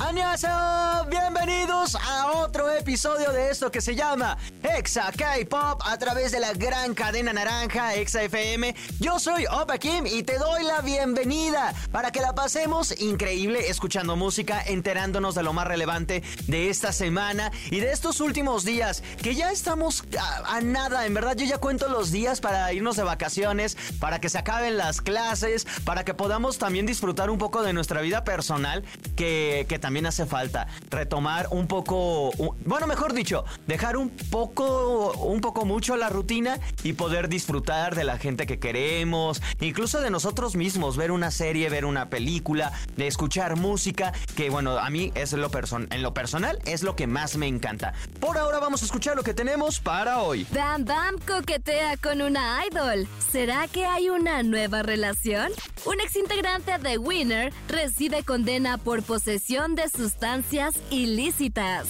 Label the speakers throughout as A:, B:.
A: ¡Annyeonghaseyo! Bienvenidos a otro episodio de esto que se llama Exa K-Pop a través de la gran cadena naranja Exa FM. Yo soy Opa Kim y te doy la bienvenida para que la pasemos increíble escuchando música, enterándonos de lo más relevante de esta semana y de estos últimos días que ya estamos a, a nada. En verdad, yo ya cuento los días para irnos de vacaciones, para que se acaben las clases, para que podamos también disfrutar un poco de nuestra vida personal que, que también hace falta. Retomar un poco, bueno, mejor dicho, dejar un poco, un poco mucho la rutina y poder disfrutar de la gente que queremos, incluso de nosotros mismos, ver una serie, ver una película, de escuchar música, que bueno, a mí es lo en lo personal es lo que más me encanta. Por ahora vamos a escuchar lo que tenemos para hoy.
B: Bam Bam coquetea con una idol. ¿Será que hay una nueva relación? Un exintegrante de Winner recibe condena por posesión de sustancias ilícitas.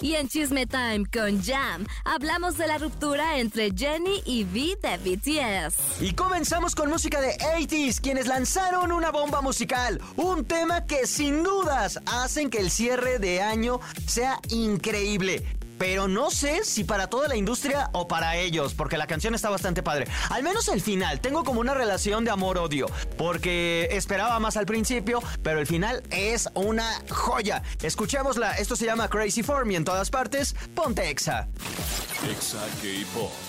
B: Y en Chisme Time con Jam hablamos de la ruptura entre Jenny y V de BTS.
A: Y comenzamos con música de 80s, quienes lanzaron una bomba musical, un tema que sin dudas hacen que el cierre de año sea increíble. Pero no sé si para toda la industria o para ellos, porque la canción está bastante padre. Al menos el final, tengo como una relación de amor-odio, porque esperaba más al principio, pero el final es una joya. Escuchémosla, esto se llama Crazy For Me en todas partes, ponte exa.
C: Exa K-Pop.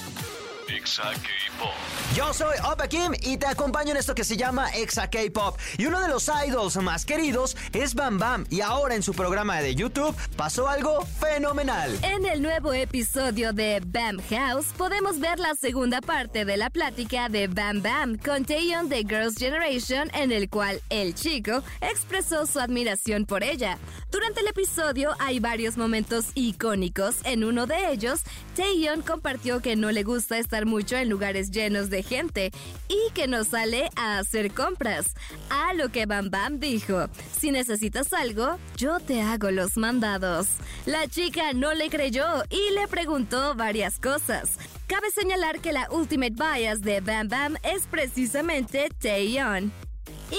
C: Exa K-Pop.
A: Yo soy Opa Kim y te acompaño en esto que se llama Exa K-Pop. Y uno de los idols más queridos es Bam Bam. Y ahora en su programa de YouTube pasó algo fenomenal.
B: En el nuevo episodio de Bam House podemos ver la segunda parte de la plática de Bam Bam con Taeyeon de Girls' Generation en el cual el chico expresó su admiración por ella. Durante el episodio hay varios momentos icónicos. En uno de ellos, Taeyeon compartió que no le gusta mucho en lugares llenos de gente y que no sale a hacer compras. A lo que Bam Bam dijo, si necesitas algo, yo te hago los mandados. La chica no le creyó y le preguntó varias cosas. Cabe señalar que la ultimate bias de Bam Bam es precisamente Taeyeon.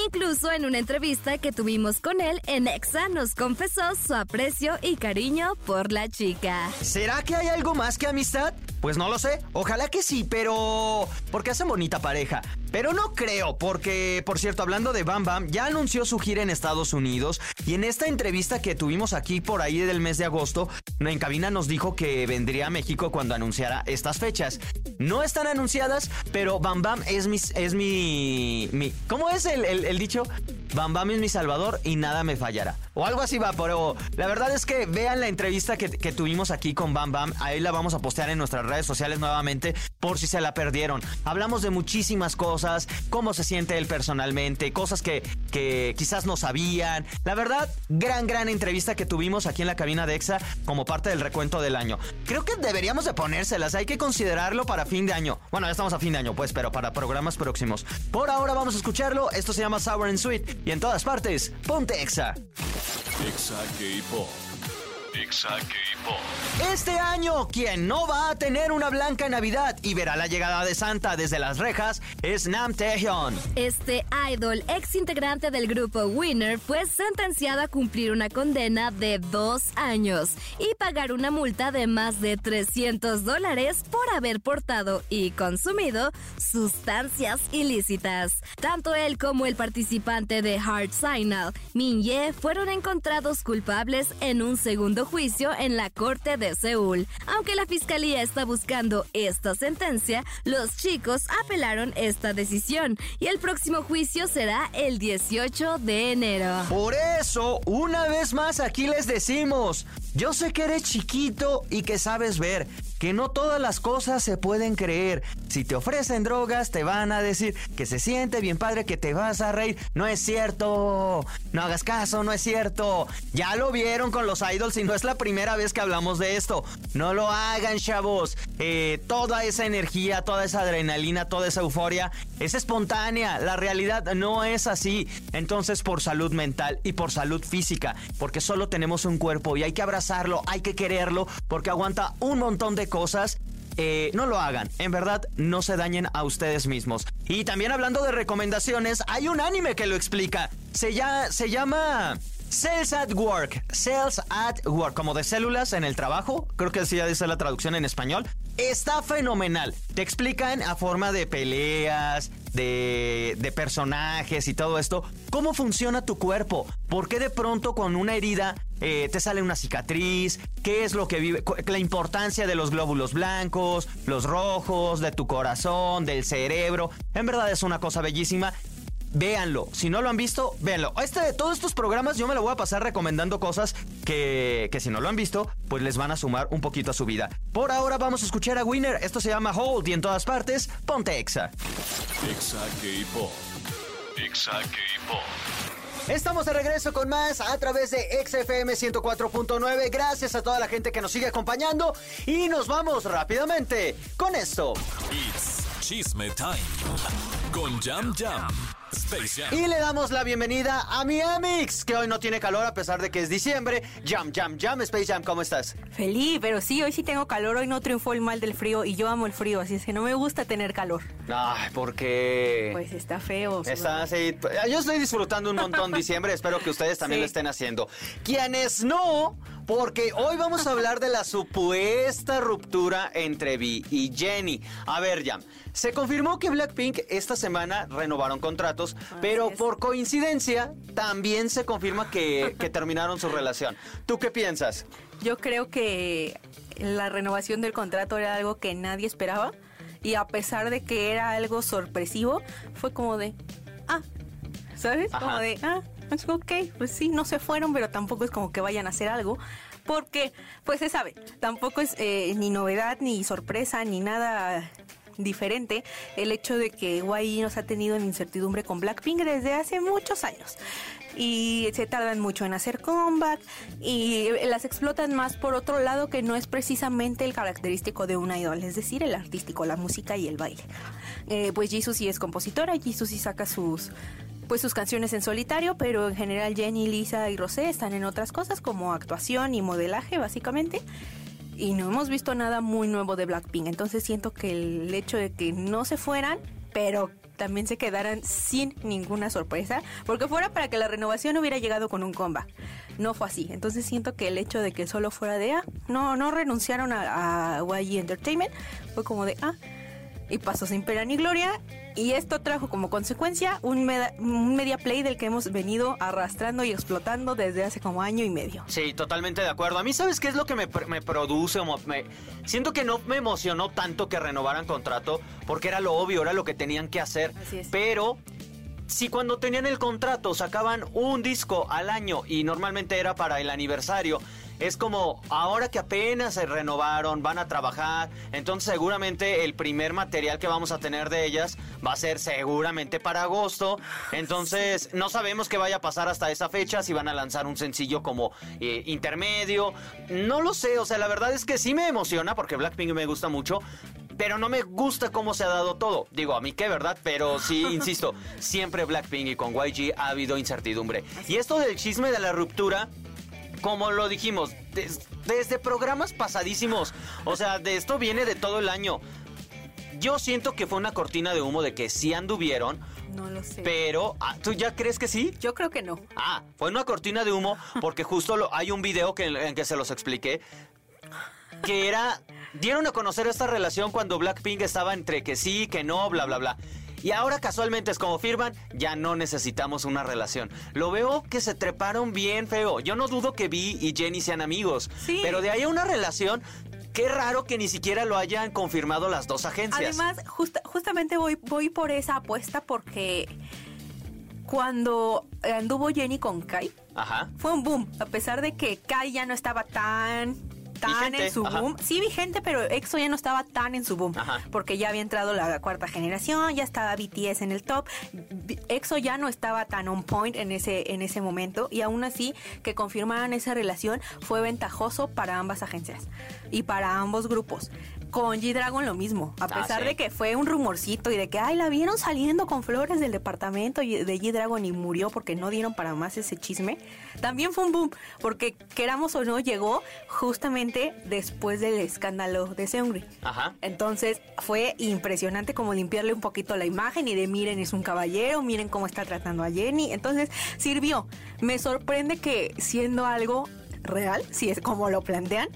B: Incluso en una entrevista que tuvimos con él en Exa nos confesó su aprecio y cariño por la chica.
A: ¿Será que hay algo más que amistad? Pues no lo sé. Ojalá que sí, pero... Porque hacen bonita pareja. Pero no creo, porque, por cierto, hablando de Bam Bam, ya anunció su gira en Estados Unidos y en esta entrevista que tuvimos aquí por ahí del mes de agosto, en cabina nos dijo que vendría a México cuando anunciara estas fechas. No están anunciadas, pero Bam Bam es mi... Es mi, mi- ¿Cómo es el, el- el dicho? Bam Bam es mi salvador y nada me fallará. O algo así va, pero la verdad es que vean la entrevista que, tuvimos aquí con Bam Bam. Ahí la vamos a postear en nuestras redes sociales nuevamente por si se la perdieron. Hablamos de muchísimas cosas, cómo se siente él personalmente, cosas que, que quizás no sabían. La verdad, gran, gran entrevista que tuvimos aquí en la cabina de EXA como parte del recuento del año. Creo que deberíamos de ponérselas, hay que considerarlo para fin de año. Bueno, ya estamos a fin de año, pues, pero para programas próximos. Por ahora vamos a escucharlo, esto se llama Sour and Sweet y en todas partes, ponte EXA.
C: Exa K-Pop. Exa K-Pop.
A: Este año, quien no va a tener una blanca Navidad y verá la llegada de Santa desde las rejas es Nam Taehyun.
B: Este idol, ex integrante del grupo Winner, fue sentenciado a cumplir una condena de dos años y pagar una multa de más de 300 dólares por haber portado y consumido sustancias ilícitas. Tanto él como el participante de Hard Signal, Min Ye, fueron encontrados culpables en un segundo juicio en la corte de Seúl. Aunque la fiscalía está buscando esta sentencia, los chicos apelaron esta decisión y el próximo juicio será el 18 de enero.
A: Por eso, una vez más aquí les decimos, yo sé que eres chiquito y que sabes ver, que no todas las cosas se pueden creer. Si te ofrecen drogas, te van a decir que se siente bien padre, que te vas a reír. No es cierto. No hagas caso, no es cierto. Ya lo vieron con los idols y no es la primera vez que hablamos de esto. No lo hagan, chavos. Eh, toda esa energía, toda esa adrenalina, toda esa euforia es espontánea. La realidad no es así. Entonces, por salud mental y por salud física, porque solo tenemos un cuerpo y hay que abrazarlo, hay que quererlo, porque aguanta un montón de cosas eh, no lo hagan. En verdad, no se dañen a ustedes mismos. Y también hablando de recomendaciones, hay un anime que lo explica. Se, ya, se llama... Cells at Work, Cells at Work, como de células en el trabajo, creo que así ya dice la traducción en español. Está fenomenal. Te explican a forma de peleas, de, de, personajes y todo esto, cómo funciona tu cuerpo. ¿Por qué de pronto con una herida eh, te sale una cicatriz? ¿Qué es lo que vive? La importancia de los glóbulos blancos, los rojos, de tu corazón, del cerebro. En verdad es una cosa bellísima véanlo. Si no lo han visto, véanlo. Este, de todos estos programas yo me lo voy a pasar recomendando cosas que, que si no lo han visto, pues les van a sumar un poquito a su vida. Por ahora vamos a escuchar a Winner. Esto se llama Hold y en todas partes, ponte Exa.
C: Exa K-Pop. Exa K-Pop.
A: Estamos de regreso con más a través de XFM 104.9. Gracias a toda la gente que nos sigue acompañando. Y nos vamos rápidamente con esto.
C: It's Chisme Time. Con Jam Jam. Space Jam.
A: Y le damos la bienvenida a mi Amix, que hoy no tiene calor a pesar de que es diciembre. Jam, Jam, Jam, Space Jam, ¿cómo estás?
D: Feliz, pero sí, hoy sí tengo calor, hoy no triunfó el mal del frío y yo amo el frío, así es que no me gusta tener calor.
A: Ay, porque...
D: Pues está feo.
A: Está así. Yo estoy disfrutando un montón diciembre, espero que ustedes también
D: Sí.
A: lo estén haciendo. Quienes no, porque hoy vamos a hablar de la supuesta ruptura entre Vi y Jenny. A ver, Jam, se confirmó que Blackpink esta semana renovaron pero por coincidencia también se confirma que, que terminaron su relación. ¿Tú qué piensas?
D: Yo creo que la renovación del contrato era algo que nadie esperaba y a pesar de que era algo sorpresivo, fue como de, ah, ¿sabes?
A: Ajá.
D: Como de, ah, pues, ok, pues sí, no se fueron, pero tampoco es como que vayan a hacer algo. Porque, pues se sabe, tampoco es eh, ni novedad, ni sorpresa, ni nada diferente el hecho de que YG nos ha tenido en incertidumbre con Blackpink desde hace muchos años. Y se tardan mucho en hacer comeback y las explotan más por otro lado que no es precisamente el característico de un idol, es decir, el artístico, la música y el baile. Eh, pues Jisoo sí es compositora, Jisoo sí saca sus pues sus canciones en solitario, pero en general Jenny, Lisa y Rosé están en otras cosas como actuación y modelaje básicamente. Y no hemos visto nada muy nuevo de Blackpink, entonces siento que el hecho de que no se fueran, pero también se quedaran sin ninguna sorpresa, porque fuera para que la renovación hubiera llegado con un comeback. No fue así, entonces siento que el hecho de que solo fuera de, ah, no, no renunciaron a, a YG Entertainment, fue como de, ah, y pasó sin pena ni gloria. Y esto trajo como consecuencia un, media play del que hemos venido arrastrando y explotando desde hace como año y medio.
A: Sí, totalmente de acuerdo. A mí, ¿sabes qué es lo que me, pr- me produce? me- siento que no me emocionó tanto que renovaran contrato, porque era lo obvio, era lo que tenían que hacer.
D: Así es.
A: Pero si cuando tenían el contrato sacaban un disco al año y normalmente era para el aniversario, es como ahora que apenas se renovaron, van a trabajar, entonces seguramente el primer material que vamos a tener de ellas va a ser seguramente para agosto, entonces no sabemos qué vaya a pasar hasta esa fecha, si van a lanzar un sencillo como eh, intermedio, no lo sé, o sea, la verdad es que sí me emociona porque Blackpink me gusta mucho, pero no me gusta cómo se ha dado todo. Digo, a mí qué, ¿verdad? Pero sí, insisto, siempre Blackpink y con YG ha habido incertidumbre. Y esto del chisme de la ruptura, como lo dijimos, des- desde programas pasadísimos, o sea, de esto viene de todo el año. Yo siento que fue una cortina de humo de que sí anduvieron,
D: No lo sé.
A: pero ah, ¿tú ya crees que sí?
D: Yo creo que no.
A: Ah, fue una cortina de humo porque justo lo- hay un video que, en que se los expliqué que era dieron a conocer esta relación cuando Blackpink estaba entre que sí, que no, bla bla bla. Y ahora casualmente es como firman, ya no necesitamos una relación. Lo veo que se treparon bien feo. Yo no dudo que Vi y Jenny sean amigos,
D: Sí.
A: pero de ahí a una relación, qué raro que ni siquiera lo hayan confirmado las dos agencias.
D: Además, justa- justamente voy, voy por esa apuesta porque cuando anduvo Jenny con Kai,
A: Ajá.
D: fue un boom. A pesar de que Kai ya no estaba tan tan
A: Vigente,
D: en su
A: ajá.
D: boom. Sí, vigente, pero EXO ya no estaba tan en su boom.
A: Ajá.
D: Porque ya había entrado la cuarta generación, ya estaba BTS en el top. EXO ya no estaba tan on point en ese, en ese momento. Y aún así, que confirmaran esa relación fue ventajoso para ambas agencias y para ambos grupos. Con G-Dragon lo mismo, a
A: Ah,
D: pesar
A: sí.
D: de que fue un rumorcito y de que, ay, la vieron saliendo con flores del departamento de G-Dragon y murió porque no dieron para más ese chisme, también fue un boom, porque queramos o no, llegó justamente después del escándalo de Seungri.
A: Ajá.
D: Entonces fue impresionante como limpiarle un poquito la imagen y de miren es un caballero, miren cómo está tratando a Jenny. Entonces sirvió. Me sorprende que siendo algo real, si es como lo plantean,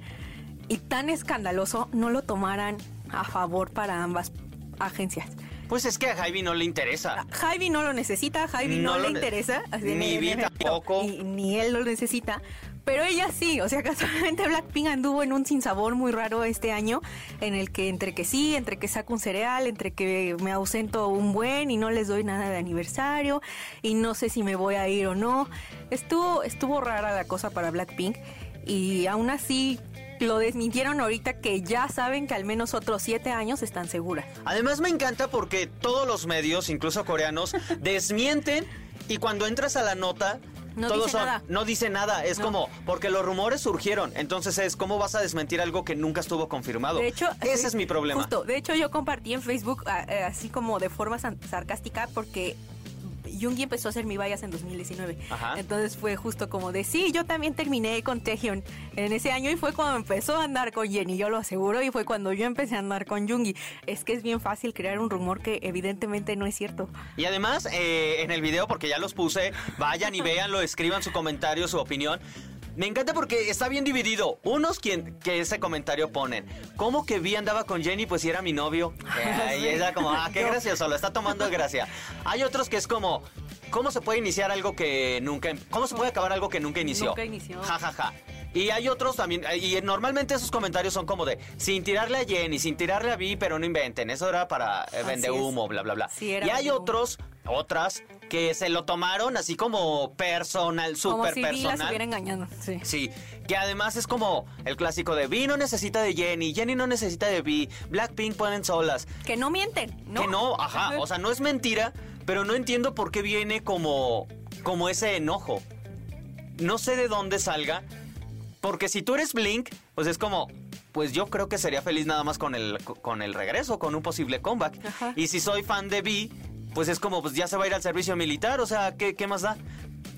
D: y tan escandaloso, no lo tomaran a favor para ambas agencias.
A: Pues es que a Javi no le interesa.
D: Javi no lo necesita, Javi no,
A: No
D: le interesa. así,
A: ni Vi tampoco.
D: Y, ni él lo necesita. Pero ella sí, o sea, casualmente Blackpink anduvo en un sinsabor muy raro este año, en el que entre que sí, entre que saco un cereal, entre que me ausento un buen y no les doy nada de aniversario, y no sé si me voy a ir o no. Estuvo, estuvo rara la cosa para Blackpink, y aún así lo desmintieron ahorita que ya saben que al menos otros siete años están seguras.
A: Además me encanta porque todos los medios, incluso coreanos, desmienten y cuando entras a la nota...
D: No
A: todos
D: dice
A: son,
D: nada.
A: no dice nada, es
D: No.
A: como porque los rumores surgieron, entonces es cómo vas a desmentir algo que nunca estuvo confirmado.
D: De hecho,
A: ese
D: sí,
A: es mi problema.
D: Justo, de hecho yo compartí en Facebook eh, así como de forma sarcástica porque Yoongi empezó a hacer mi bias en 2019.
A: Ajá.
D: Entonces fue justo como de, sí, yo también terminé con Taehyun en ese año y fue cuando empezó a andar con Jenny, yo lo aseguro, y fue cuando yo empecé a andar con Yoongi. Es que es bien fácil crear un rumor que evidentemente no es cierto.
A: Y además, eh, en el video, porque ya los puse, vayan y véanlo, escriban su comentario, su opinión. Me encanta porque está bien dividido. Unos quien, que ese comentario ponen, ¿cómo que vi andaba con Jenny? Pues si era mi novio. Eh, y ella como, ah, qué gracioso, lo está tomando de gracia. Hay otros que es como, ¿cómo se puede iniciar algo que nunca, cómo se puede acabar algo que nunca inició?
D: Nunca inició.
A: Ja, ja, ja. Y hay otros también, y normalmente esos comentarios son como de, sin tirarle a Jenny, sin tirarle a Vi, pero no inventen, eso era para eh, vende humo, bla, bla, bla.
D: Sí,
A: y hay otros, otras, que se lo tomaron así como personal,
D: Como
A: súper
D: si
A: personal.
D: estuviera engañando. Sí.
A: Sí, que además es como el clásico de Vi no necesita de Jenny, Jenny no necesita de Vi, Blackpink pueden solas.
D: Que no mienten, ¿no?
A: Que no, ajá, o sea, no es mentira, pero no entiendo por qué viene como, como ese enojo. No sé de dónde salga, porque si tú eres Blink, pues es como, pues yo creo que sería feliz nada más con el, con el regreso, con un posible comeback.
D: Ajá.
A: Y si soy fan de Vi, pues es como, pues ya se va a ir al servicio militar, o sea, ¿qué, qué más da?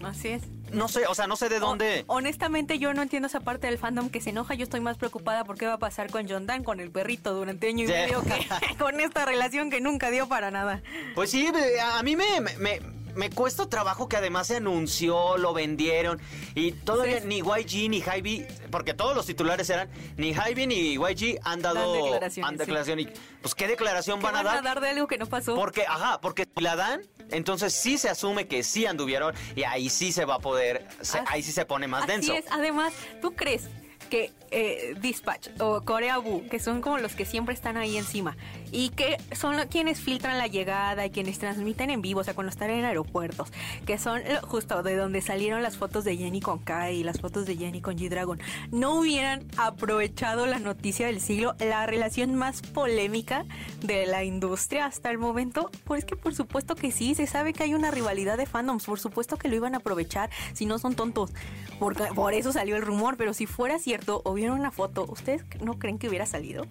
D: Así es.
A: No sé, o sea, no sé de dónde...
D: Ho- honestamente, yo no entiendo esa parte del fandom que se enoja. Yo estoy más preocupada por qué va a pasar con John Dan, con el perrito, durante año y medio, que con esta relación que nunca dio para nada.
A: Pues sí, a a mí me, me, me- cuesta trabajo que además se anunció, lo vendieron y todavía
D: Sí.
A: ni YG ni Hybe, porque todos los titulares eran ni Hybe ni YG han dado
D: Dan declaraciones,
A: han
D: sí.
A: declaración y pues qué declaración
D: ¿Qué
A: van a dar?
D: de algo que no pasó?
A: Porque, ajá, porque si la dan, entonces sí se asume que sí anduvieron y ahí sí se va a poder, se- ahí sí se pone más
D: Así
A: denso.
D: es. Además, ¿tú crees que eh, Dispatch o Corea Boo, que son como los que siempre están ahí encima, y que son quienes filtran la llegada y quienes transmiten en vivo, o sea, cuando están en aeropuertos, que son justo de donde salieron las fotos de Jenny con Kai y las fotos de Jenny con G-Dragon, no hubieran aprovechado la noticia del siglo, la relación más polémica de la industria hasta el momento? Pues que por supuesto que sí, se sabe que hay una rivalidad de fandoms, por supuesto que lo iban a aprovechar, si no son tontos, porque por eso salió el rumor, pero si fuera cierto o una foto, ¿ustedes no creen que hubiera salido?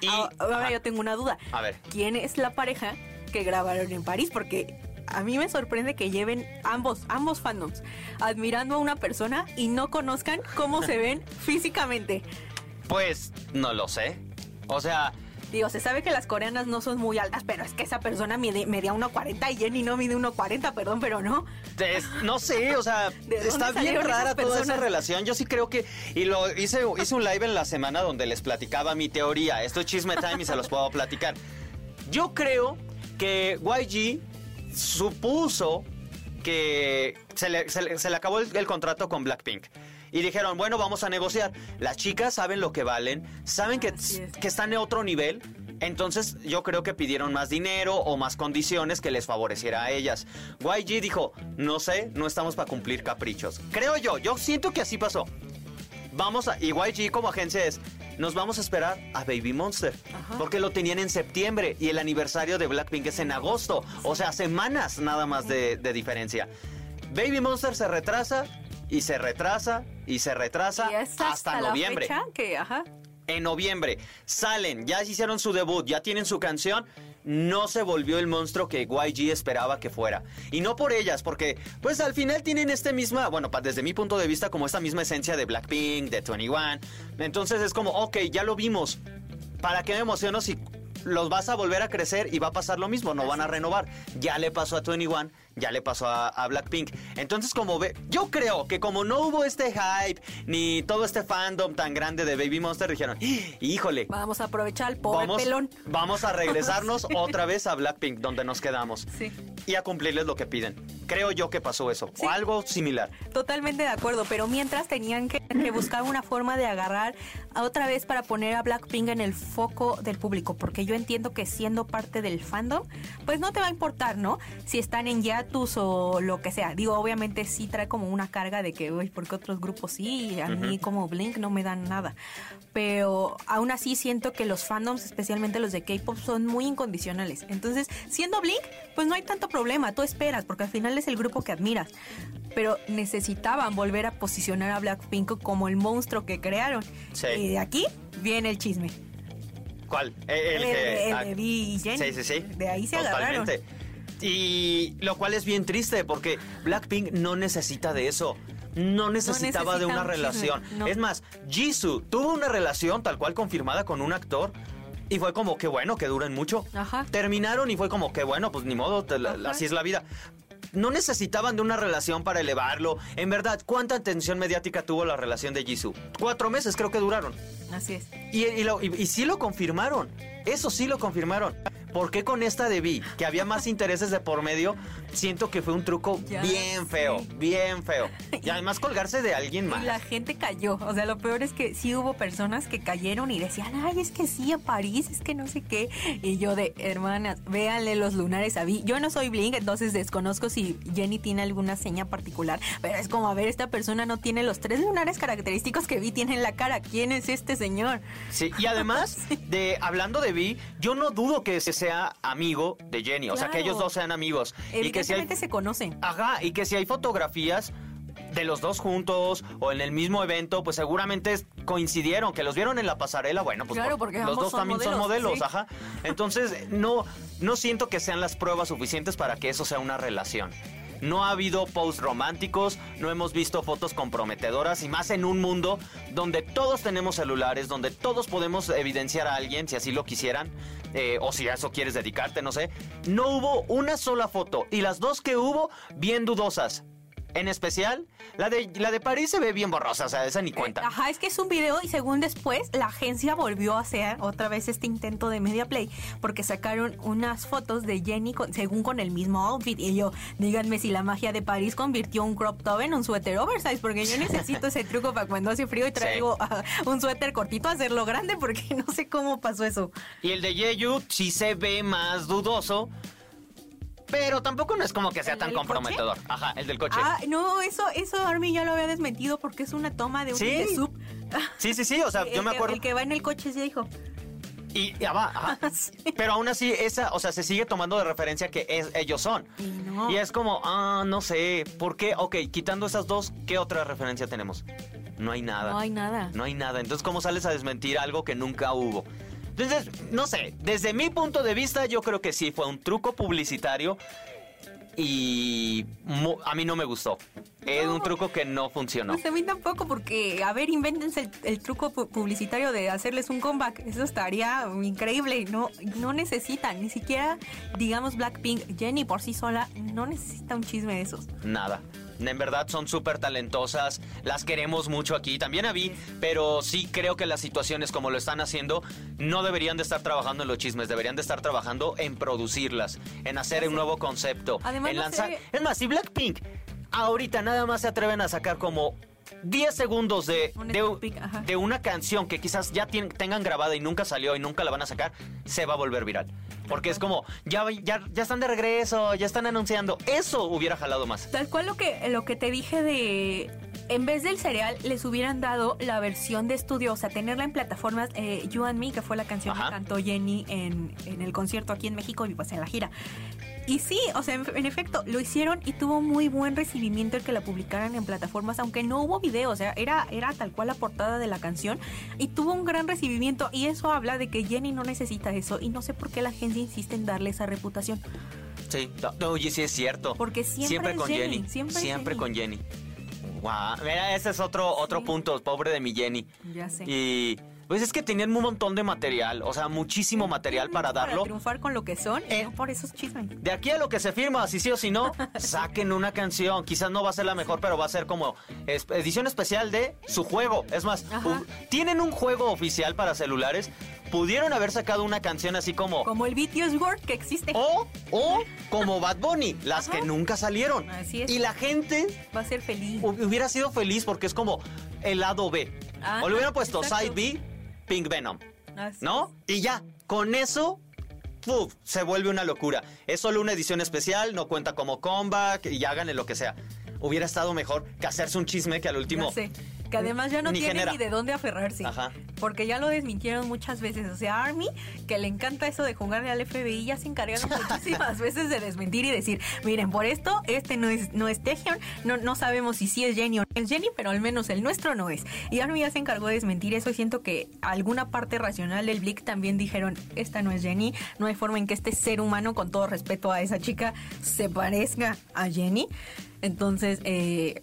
A: Y-
D: Ah, Ahora
A: ajá.
D: yo tengo una duda.
A: A ver.
D: ¿Quién es la pareja que grabaron en París? Porque a mí me sorprende que lleven ambos, ambos fandoms, admirando a una persona y no conozcan cómo se ven físicamente.
A: Pues no lo sé. O sea,
D: Digo, se sabe que las coreanas no son muy altas, pero es que esa persona mide, medía 1.40 y Jenny no mide 1.40, perdón, pero no.
A: Es- no sé, o sea, está bien rara toda esa relación. Yo sí creo que. Y lo hice, hice un live en la semana donde les platicaba mi teoría. Esto es chisme time y se los puedo platicar. Yo creo que YG supuso que se le, se le- se le acabó el, el contrato con Blackpink. Y dijeron, bueno, vamos a negociar. Las chicas saben lo que valen, saben que,
D: es.
A: que están en otro nivel. Entonces yo creo que pidieron más dinero o más condiciones que les favoreciera a ellas. YG dijo, no sé, no estamos para cumplir caprichos. Creo yo, yo siento que así pasó. vamos a, y YG como agencia es, nos vamos a esperar a Baby Monster. Porque lo tenían en septiembre y el aniversario de Blackpink es en agosto. O sea, semanas nada más de, de diferencia. Baby Monster se retrasa y se retrasa y se retrasa
D: Y
A: hasta,
D: la
A: noviembre.
D: fecha que, ajá.
A: En noviembre salen, ya hicieron su debut, ya tienen su canción. No se volvió el monstruo que YG esperaba que fuera. Y no por ellas, porque pues al final tienen este misma, bueno, desde mi punto de vista, como esta misma esencia de Blackpink, de 21. Entonces es como, ok, ya lo vimos. ¿Para qué me emociono si los vas a volver a crecer y va a pasar lo mismo? No van a renovar. Ya le pasó a 21, ya le pasó a, a Blackpink. Entonces, como ve, yo creo que como no hubo este hype ni todo este fandom tan grande de Baby Monster, dijeron, híjole,
D: Vamos a aprovechar al pobre
A: vamos,
D: pelón.
A: vamos a regresarnos otra vez a Blackpink, donde nos quedamos.
D: Sí.
A: Y a cumplirles lo que piden. Creo yo que pasó eso.
D: Sí.
A: O algo similar.
D: Totalmente de acuerdo, pero mientras tenían que, que buscar una forma de agarrar a otra vez para poner a Blackpink en el foco del público, porque yo entiendo que siendo parte del fandom, pues no te va a importar, ¿no? Si están en hiatus o lo que sea. Digo, obviamente sí trae como una carga de que, uy, porque otros grupos sí, a mí como Blink no me dan nada. Pero aún así siento que los fandoms, especialmente los de K-pop, son muy incondicionales. Entonces, siendo Blink, pues no hay tanto problema, tú esperas, porque al final es el grupo que admiras. Pero necesitaban volver a posicionar a Blackpink como el monstruo que crearon.
A: Sí.
D: Y de aquí viene el chisme.
A: ¿Cuál? Eh, El,
D: El, el
A: ah,
D: de y Jenny.
A: Sí, sí, sí.
D: De ahí se agarraron.
A: Y lo cual es bien triste porque Blackpink no necesita de eso. No necesitaba de
D: necesita
A: una
D: un
A: relación.
D: no.
A: Es más, Jisoo tuvo una relación tal cual confirmada con un actor. Y fue como que bueno, que duren mucho.
D: Ajá.
A: Terminaron y fue como que bueno, pues ni modo, te la-
D: Ajá.
A: así es la vida. No necesitaban de una relación para elevarlo. En verdad, ¿cuánta atención mediática tuvo la relación de Jisoo? Cuatro meses creo que duraron.
D: Así es.
A: Y, y lo- y- y sí lo confirmaron. Eso sí lo confirmaron. ¿Por qué con esta de Vi, que había más intereses de por medio, siento que fue un truco
D: Ya
A: bien feo, bien feo. Y además colgarse de alguien más.
D: Y la gente cayó. O sea, lo peor es que sí hubo personas que cayeron y decían, ay, es que sí, a París, es que no sé qué. Y yo de, hermanas, véanle los lunares a Vi. Yo no soy Blink, entonces desconozco si Jenny tiene alguna seña particular. Pero es como, a ver, esta persona no tiene los tres lunares característicos que Vi tiene en la cara. ¿Quién es este señor?
A: Sí, y además, de hablando de Vi, yo no dudo que se sea amigo de Jenny. O sea, que ellos dos sean amigos. Y que si hay,
D: se conocen.
A: ajá, y que si hay fotografías de los dos juntos o en el mismo evento, pues seguramente coincidieron, que los vieron en la pasarela, bueno, pues
D: Claro,
A: por-
D: porque
A: los dos
D: son
A: también son
D: modelos,
A: modelos,
D: sí.
A: ajá. Entonces, no, no siento que sean las pruebas suficientes para que eso sea una relación. No ha habido posts románticos, no hemos visto fotos comprometedoras y más en un mundo donde todos tenemos celulares, donde todos podemos evidenciar a alguien si así lo quisieran, eh, o si a eso quieres dedicarte, no sé. No hubo una sola foto y las dos que hubo, bien dudosas. En especial, la de, la de París se ve bien borrosa, o sea, esa ni cuenta.
D: Eh, Ajá, es que es un video y según después la agencia volvió a hacer otra vez este intento de media play porque sacaron unas fotos de Jenny con- según con el mismo outfit y yo, díganme si la magia de París convirtió un crop top en un suéter oversize porque yo necesito ese truco para cuando hace frío y traigo ah, un suéter cortito hacerlo grande porque no sé cómo pasó eso.
A: Y el de Yeyu sí se ve más dudoso, pero tampoco no es como que sea
D: ¿El
A: tan comprometedor. Ajá, el del coche.
D: Ah, no, eso eso Army ya lo había desmentido porque es una toma de un
A: Sí.
D: sub.
A: Sí, sí, sí, o sea,
D: El
A: yo me acuerdo.
D: El que va en el coche sí dijo.
A: Y ya va, ajá.
D: Sí.
A: Pero aún así, esa, o sea, se sigue tomando de referencia que es, ellos son.
D: Y no.
A: Y es como, ah, no sé, ¿por qué? Ok, quitando esas dos, ¿qué otra referencia tenemos? No hay nada.
D: No hay nada.
A: No hay nada. Entonces, ¿cómo sales a desmentir algo que nunca hubo? Entonces, no sé, desde mi punto de vista, yo creo que sí fue un truco publicitario y a mí no me gustó. Es un truco que no funcionó.
D: Pues a mí tampoco, porque, a ver, invéntense el, el truco pu- publicitario de hacerles un comeback. Eso estaría increíble. No, no necesitan, ni siquiera, digamos, Blackpink, Jenny por sí sola, no necesita un chisme de esos.
A: Nada. En verdad son súper talentosas, las queremos mucho aquí, también a Vi, pero sí creo que las situaciones como lo están haciendo no deberían de estar trabajando en los chismes, deberían de estar trabajando en producirlas, en hacer un nuevo concepto,
D: Además,
A: en
D: no
A: lanzar...
D: sé-
A: Es más, si Blackpink ahorita nada más se atreven a sacar como 10 segundos de, de, de una canción que quizás ya tengan grabada y nunca salió y nunca la van a sacar, se va a volver viral. Porque es como, ya, ya, ya están de regreso, ya están anunciando. Eso hubiera jalado más.
D: Tal cual lo que, lo que te dije de, en vez del cereal les hubieran dado la versión de estudio, o sea, tenerla en plataformas eh, You and Me, que fue la canción
A: Ajá.
D: que cantó Jenny en, en el concierto aquí en México y pues en la gira. Y sí, o sea, en, en efecto, lo hicieron y tuvo muy buen recibimiento el que la publicaran en plataformas, aunque no hubo video, o sea, era, era tal cual la portada de la canción y tuvo un gran recibimiento y eso habla de que Jenny no necesita eso y no sé por qué la gente insiste en darle esa reputación.
A: Sí, no, oye, sí es cierto.
D: Porque siempre es
A: con
D: Jenny,
A: Jenny.
D: siempre Jenny.
A: con Jenny. Guau, mira, ese es otro, otro
D: Sí.
A: punto, pobre de mi Jenny.
D: Ya sé.
A: Y pues es que tenían un montón de material, o sea, muchísimo material para darlo.
D: Para triunfar con lo que son
A: Eh.
D: no por esos chismes.
A: De aquí a lo que se firma, si sí o si no, saquen una canción. Quizás no va a ser la mejor, pero va a ser como edición especial de su juego. Es más, tienen un juego oficial para celulares. Pudieron haber sacado una canción así como...
D: Como el BTS World que existe.
A: O, o como Bad Bunny, las
D: Ajá.
A: que nunca salieron.
D: Así es.
A: Y la gente
D: Va a ser feliz.
A: hu- hubiera sido feliz porque es como el lado B.
D: Ajá,
A: o le hubieran puesto
D: exacto.
A: Side B, Pink Venom.
D: Así
A: ¿No? Y ya, con eso, se vuelve una locura. Es solo una edición especial, no cuenta como comeback y háganle lo que sea. Hubiera estado mejor que hacerse un chisme que al último.
D: Que además ya no
A: Ni
D: tiene
A: genera.
D: ni de dónde aferrarse.
A: Ajá.
D: Porque ya lo desmintieron muchas veces. O sea, Army, que le encanta eso de jugarle al FBI, ya se encargaron muchísimas veces de desmentir y decir, miren, por esto, este no es, no es Taehyung, no, no sabemos si sí es Jenny o no es Jenny, pero al menos el nuestro no es. Y Army ya se encargó de desmentir eso y siento que alguna parte racional del Blick también dijeron, esta no es Jenny, no hay forma en que este ser humano, con todo respeto a esa chica, se parezca a Jenny. Entonces, eh,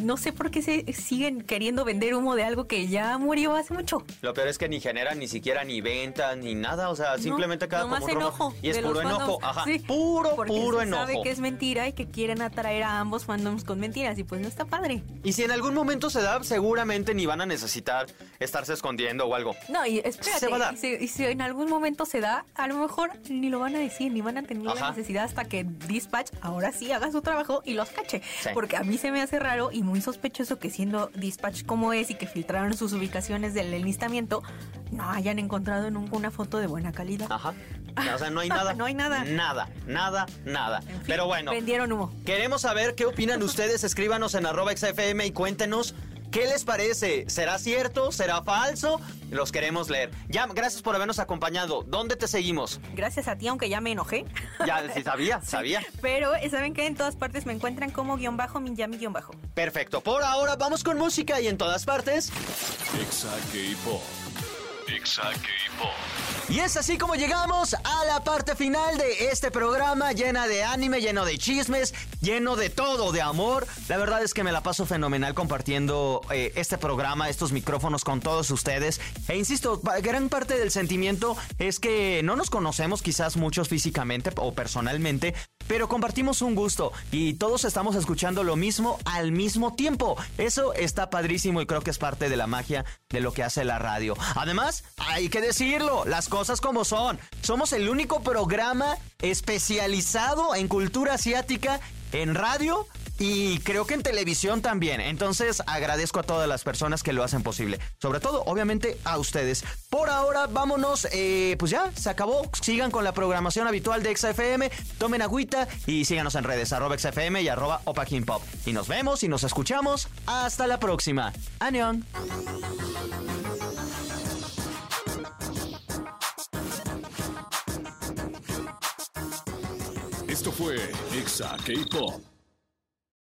D: no sé por qué se siguen queriendo vender humo de algo que ya murió hace mucho.
A: Lo peor es que ni generan ni siquiera ni ventas ni nada, o sea, simplemente queda como
D: nomás enojo.
A: Y es puro enojo, ajá,
D: Sí,
A: puro, puro
D: se
A: enojo.
D: sabe que es mentira y que quieren atraer a ambos fandoms con mentiras y pues no está padre.
A: Y si en algún momento se da, seguramente ni van a necesitar estarse escondiendo o algo.
D: No, y espérate,
A: Se va a dar.
D: Y, si, y si en algún momento se da, a lo mejor ni lo van a decir, ni van a tener
A: Ajá.
D: la necesidad hasta que Dispatch ahora sí haga su trabajo y los cache.
A: Sí.
D: Porque a mí se me hace raro y muy sospechoso que siendo Dispatch como es y que filtraron sus ubicaciones del enlistamiento, no hayan encontrado nunca una foto de buena calidad.
A: Ajá. O sea, no hay nada.
D: No hay nada.
A: Nada, nada, nada.
D: En fin,
A: Pero bueno.
D: Vendieron humo.
A: Queremos saber qué opinan ustedes. Escríbanos en arroba XFM y cuéntenos qué les parece. ¿Será cierto? ¿Será falso? Los queremos leer. Ya, gracias por habernos acompañado. ¿Dónde te seguimos?
D: Gracias a ti, aunque ya me enojé.
A: Ya, sí, sabía, sabía.
D: Pero eh, saben que en todas partes me encuentran como guion bajo, Minyami guion bajo.
A: Perfecto. Por ahora vamos con música y en todas partes.
C: Exa K-Pop.
A: Y es así como llegamos a la parte final de este programa llena de anime, lleno de chismes, lleno de todo, de amor. La verdad es que me la paso fenomenal compartiendo eh, este programa, estos micrófonos con todos ustedes. E insisto, gran parte del sentimiento es que no nos conocemos quizás muchos físicamente o personalmente, pero compartimos un gusto y todos estamos escuchando lo mismo al mismo tiempo. Eso está padrísimo y creo que es parte de la magia de lo que hace la radio. Además, hay que decirlo, las cosas como son. Somos el único programa especializado en cultura asiática en radio y creo que en televisión también. Entonces agradezco a todas las personas que lo hacen posible. Sobre todo, obviamente, a ustedes. Por ahora, vámonos. eh, pues ya, se acabó. Sigan con la programación habitual de XFM. Tomen agüita y síganos en redes arroba XFM y arroba Opa Pop. Y nos vemos y nos escuchamos. Hasta la próxima. Anion.
C: Esto fue Exa K-Pop.